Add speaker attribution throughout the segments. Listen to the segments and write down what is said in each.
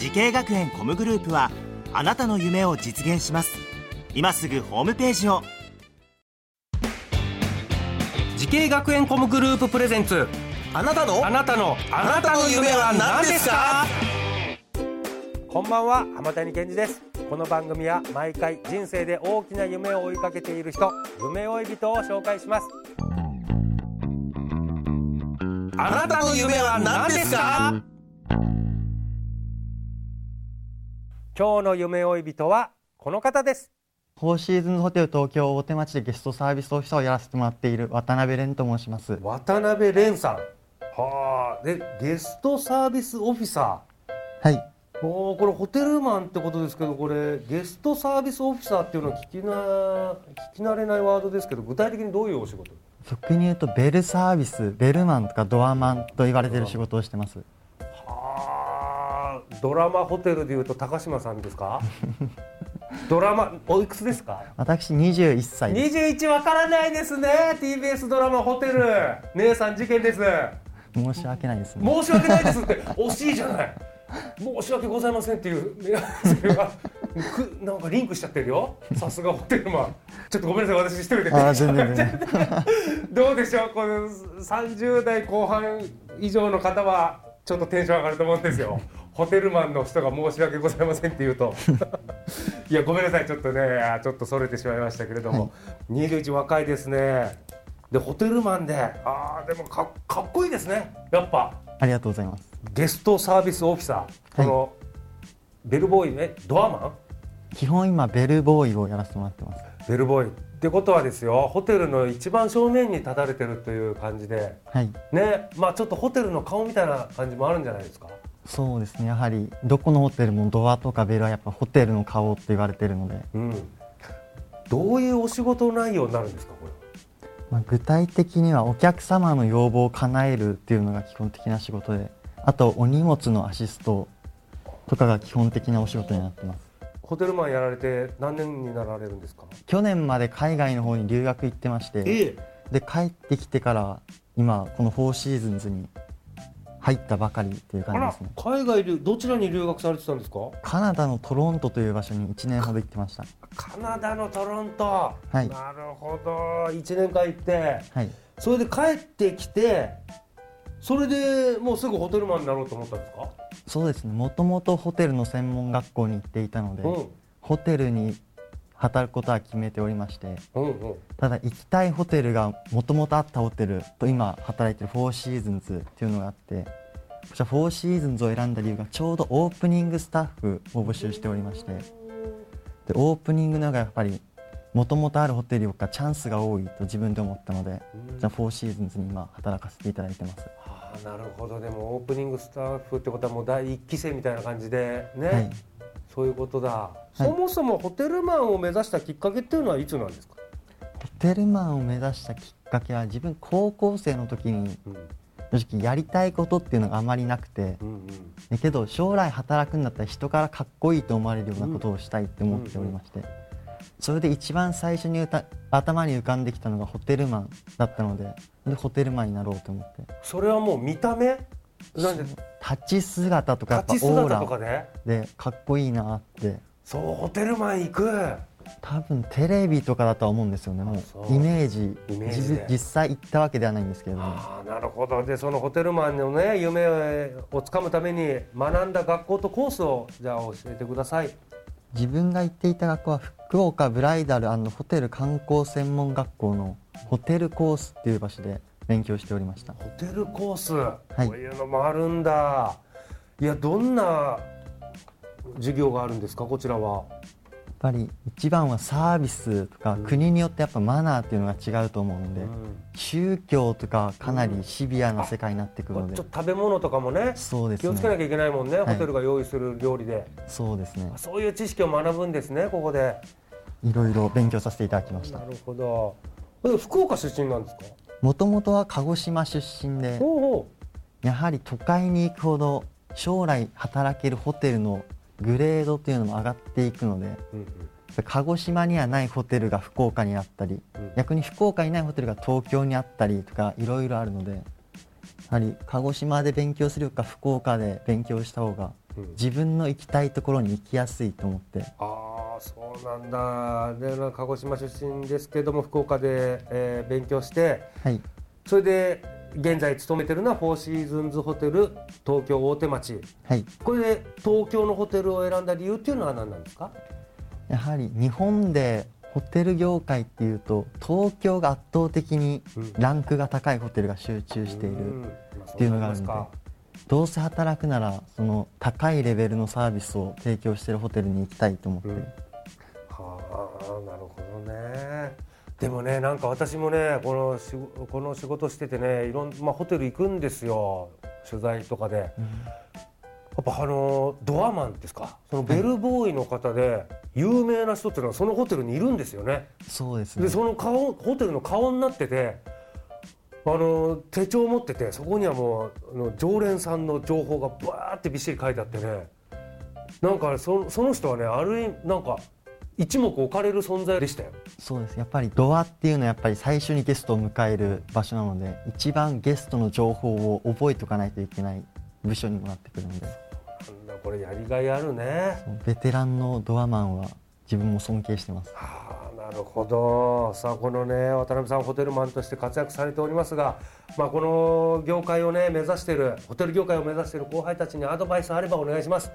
Speaker 1: 滋慶学園 COMグループはあなたの夢を実現します。今すぐホームページを。
Speaker 2: 滋慶学園 COMグループプレゼンツ。
Speaker 3: あなたの？
Speaker 2: あなたの。
Speaker 3: あなたの夢は何ですか？
Speaker 2: こんばんは。浜谷健二です。この番組は毎回人生で大きな夢を追いかけている人夢追い人を紹介します。
Speaker 3: あなたの夢は何ですか？
Speaker 2: 今日の夢追い人はこの方です。
Speaker 4: フォーシーズンズホテル東京大手町でゲストサービスオフィサーをやらせてもらっている渡辺蓮と申します。
Speaker 2: 渡辺蓮さん。はあ。でゲストサービスオフィサ
Speaker 4: はい。
Speaker 2: ーおーこれホテルマンってことですけどこれゲストサービスオフィサーっていうのは聞きな聞き慣れないワードですけど具体的にどういうお仕事？
Speaker 4: 俗に言うとベルサービスベルマンとかドアマンと言われている仕事をしてます。
Speaker 2: はあドラマホテルでいうと高島さんですか？ドラマおいくつですか？
Speaker 4: 私21歳です。
Speaker 2: 21わからないですね。TBS ドラマホテル。姉さん事件です。
Speaker 4: 申し訳ないですね。
Speaker 2: 申し訳ないですって。惜しいじゃない。申し訳ございませんっていう。いやそれがくなんかリンクしちゃってるよ。さすがホテルマン。ちょっとごめんなさい私一人で。どうでしょう？この30代後半以上の方はちょっとテンション上がると思うんですよホテルマンの人が申し訳ございませんって言うと。いやごめんなさい。ちょっとねあちょっとそれてしまいましたけれども、21若いですね。でホテルマンで。あーでもかかっこいいですね。やっぱ。
Speaker 4: ありがとうございます。
Speaker 2: ゲストサービスオフィサー。この、ベルボーイねドアマン？
Speaker 4: 基本今ベルボーイをやらせてもらってます。
Speaker 2: ベルボーイ。ってことはですよホテルの一番正面に立たれてるという感じで。
Speaker 4: はい。
Speaker 2: ねまあちょっとホテルの顔みたいな感じもあるんじゃないですか？
Speaker 4: そうですね。やはりどこのホテルもドアとかベルはやっぱホテルの顔って言われているので、
Speaker 2: うん。どういうお仕事内容になるんですかこれ
Speaker 4: まあ、具体的にはお客様の要望を叶えるっていうのが基本的な仕事であとお荷物のアシストとかが基本的なお仕事になってます。
Speaker 2: ホテルマンやられて何年になられるんですか？
Speaker 4: 去年まで海外の方に留学行ってまして
Speaker 2: え。
Speaker 4: で帰ってきてから今このフォーシーズンズに入ったばかりっていう感じですね。
Speaker 2: 海外留どちらに留学されてたんですか？
Speaker 4: カナダのトロントという場所に1年ほど行ってました。
Speaker 2: カナダのトロント、
Speaker 4: はい。
Speaker 2: なるほど。1年間行って。
Speaker 4: はい。
Speaker 2: それで帰ってきてそれでもうすぐホテルマンになろうと思ったんですか？
Speaker 4: そうですね。もともとホテルの専門学校に行っていたので、
Speaker 2: うん。
Speaker 4: ホテルに働くことは決めておりましてただ行きたいホテルがもともとあったホテルと今働いてるフォーシーズンズっていうのがあってこちらフォーシーズンズを選んだ理由がちょうどオープニングスタッフを募集しておりましてでオープニングのがやっぱりもともとあるホテルよりかチャンスが多いと自分で思ったのでじゃあフォーシーズンズに今働かせていただいてます。
Speaker 2: ああなるほど。でもオープニングスタッフってことはもう第一期生みたいな感じでね、
Speaker 4: はい
Speaker 2: そういうことだ、そもそもホテルマンを目指したきっかけっていうのはいつなんですか、
Speaker 4: ホテルマンを目指したきっかけは自分高校生の時に
Speaker 2: うん。
Speaker 4: 正直やりたいことっていうのがあまりなくて。
Speaker 2: うんうん、
Speaker 4: だけど将来働くんだったら人からかっこいいと思われるようなことをしたいって思っておりまして。それで一番最初に歌頭に浮かんできたのがホテルマンだったのででホテルマンになろうと思って。
Speaker 2: それはもう見た目？
Speaker 4: 立ち姿とかやっぱオー
Speaker 2: 姿とか
Speaker 4: ラ。
Speaker 2: で
Speaker 4: でかっこいいなって。
Speaker 2: そうホテルマン行く。
Speaker 4: 多分テレビとかだとは思うんですよね。も
Speaker 2: そう。
Speaker 4: うイメージ。
Speaker 2: イメージで。
Speaker 4: 実実際行ったわけではないんですけれど
Speaker 2: あなるほど。でそのホテルマンのね夢をつかむために学んだ学校とコースをじゃあ教えてください。
Speaker 4: 自分が行っていた学校は福岡ブライダルホテル観光専門学校のホテルコースっていう場所で勉強しておりました。
Speaker 2: ホテルコース、
Speaker 4: い。
Speaker 2: こういうのもあるんだ。いやどんな授業があるんですか？こちらは。
Speaker 4: ぱり一番はサービスとか、国によってやっぱマナーっていうのが違うと思うので、宗教とかかなりシビアな世界になってくるので、
Speaker 2: ちょっと食べ物とかもね
Speaker 4: そうですね。
Speaker 2: 気をつけなきゃいけないもんね、
Speaker 4: はい
Speaker 2: ホテルが用意する料理で。
Speaker 4: そうですね。
Speaker 2: そういう知識を学ぶんですねここで。
Speaker 4: いろいろ勉強させていただきました。
Speaker 2: なるほど。福岡出身なんですか？
Speaker 4: もともとは鹿児島出身でやはり都会に行くほど将来働けるホテルのグレードっていうのも上がっていくので
Speaker 2: う、うんうん。
Speaker 4: 鹿児島にはないホテルが福岡にあったり、
Speaker 2: うん。
Speaker 4: 逆に福岡にないホテルが東京にあったりとかいろいろあるのでやはり鹿児島で勉強するよりか福岡で勉強した方が
Speaker 2: うん。
Speaker 4: 自分の行きたいところに行きやすいと思って。
Speaker 2: ああそうなんだ。でな鹿児島出身ですけども福岡で、えー勉強して
Speaker 4: はい。
Speaker 2: それで現在勤めてるのはフォーシーズンズホテル東京大手町。
Speaker 4: はい。
Speaker 2: これで東京のホテルを選んだ理由っていうのは何なんですか？
Speaker 4: やはり日本でホテル業界っていうと東京が圧倒的に
Speaker 2: うん。
Speaker 4: ランクが高いホテルが集中している、っていうのがあるのでどうせ働くならその高いレベルのサービスを提供しているホテルに行きたいと思って、
Speaker 2: うん。はあなるほどね。でもねなんか私もねこのしこの仕事しててねいろん、まあ、ホテル行くんですよ。取材とかで。やっぱあのドアマンですか？そのベルボーイの方で有名な人っていうのはそのホテルにいるんですよね。
Speaker 4: そうですね
Speaker 2: でその顔ホテルの顔になっててあの手帳を持っててそこにはもうあの常連さんの情報がバーってびっしり書いてあってねなんかそその人はねある意味なんか一目置かれる存在でしたよ。
Speaker 4: そうですやっぱりドアっていうのはやっぱり最初にゲストを迎える場所なので一番ゲストの情報を覚えておかないといけない部署にもなってくるので
Speaker 2: なんだこれやりがいあるね。
Speaker 4: ベテランのドアマンは自分も尊敬してます
Speaker 2: はあなるほどさあこのね渡辺さんホテルマンとして活躍されておりますが、まあ、この業界をね目指しているホテル業界を目指している後輩たちにアドバイスあればお願いします。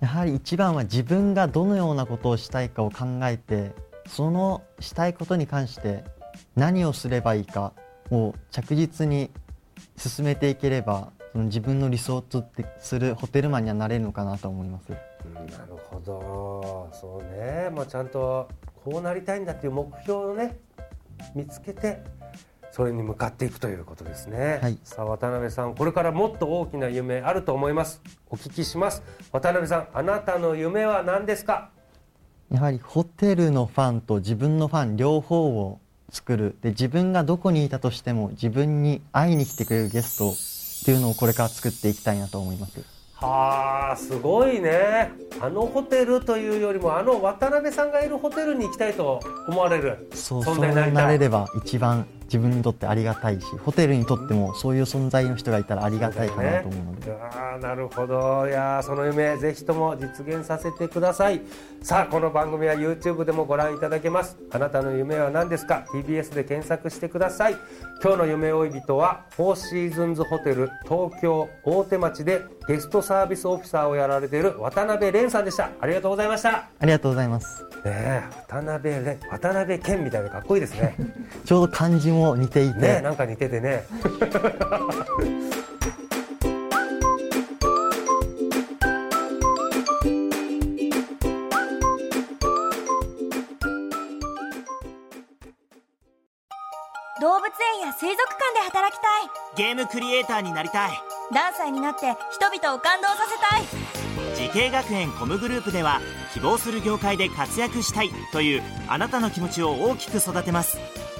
Speaker 4: やはり一番は自分がどのようなことをしたいかを考えてそのしたいことに関して何をすればいいかを着実に進めていければ自分の理想とするホテルマンにはなれるのかなと思います。
Speaker 2: なるほど。そうね、まあ、ちゃんとこうなりたいんだっていう目標をね見つけてそれに向かっていくということですね、
Speaker 4: はい。
Speaker 2: さあ渡辺さんこれからもっと大きな夢あると思います。お聞きします。渡辺さんあなたの夢は何ですか？
Speaker 4: やはりホテルのファンと自分のファン両方を作る。で自分がどこにいたとしても自分に会いに来てくれるゲストっていうのをこれから作っていきたいなと思います。
Speaker 2: はあすごいね。あのホテルというよりもあの渡辺さんがいるホテルに行きたいと思われる。
Speaker 4: そうそう
Speaker 2: 存在になりたい。
Speaker 4: なれれば一番自分にとってありがたいしホテルにとってもそういう存在の人がいたらありがたいかなと思うので、
Speaker 2: ああなるほど。いやーその夢ぜひとも実現させてください。さあこの番組は YouTube でもご覧いただけます。あなたの夢は何ですか？TBS で検索してください。今日の夢追い人はフォーシーズンズホテル東京大手町でゲストサービスオフィサーをやられている渡辺蓮さんでした。ありがとうございました。ね
Speaker 4: ありがとうございます。
Speaker 2: え渡辺蓮渡辺謙みたいでかっこいいですね
Speaker 4: ちょうど漢字も似ていて、
Speaker 2: ねなんか似ててね。
Speaker 5: 動物園や水族館で働きたい。
Speaker 1: ゲームクリエイターになりたい。
Speaker 5: 何歳になって人々を感動させたい。
Speaker 1: 滋慶学園 COMグループでは希望する業界で活躍したいというあなたの気持ちを大きく育てます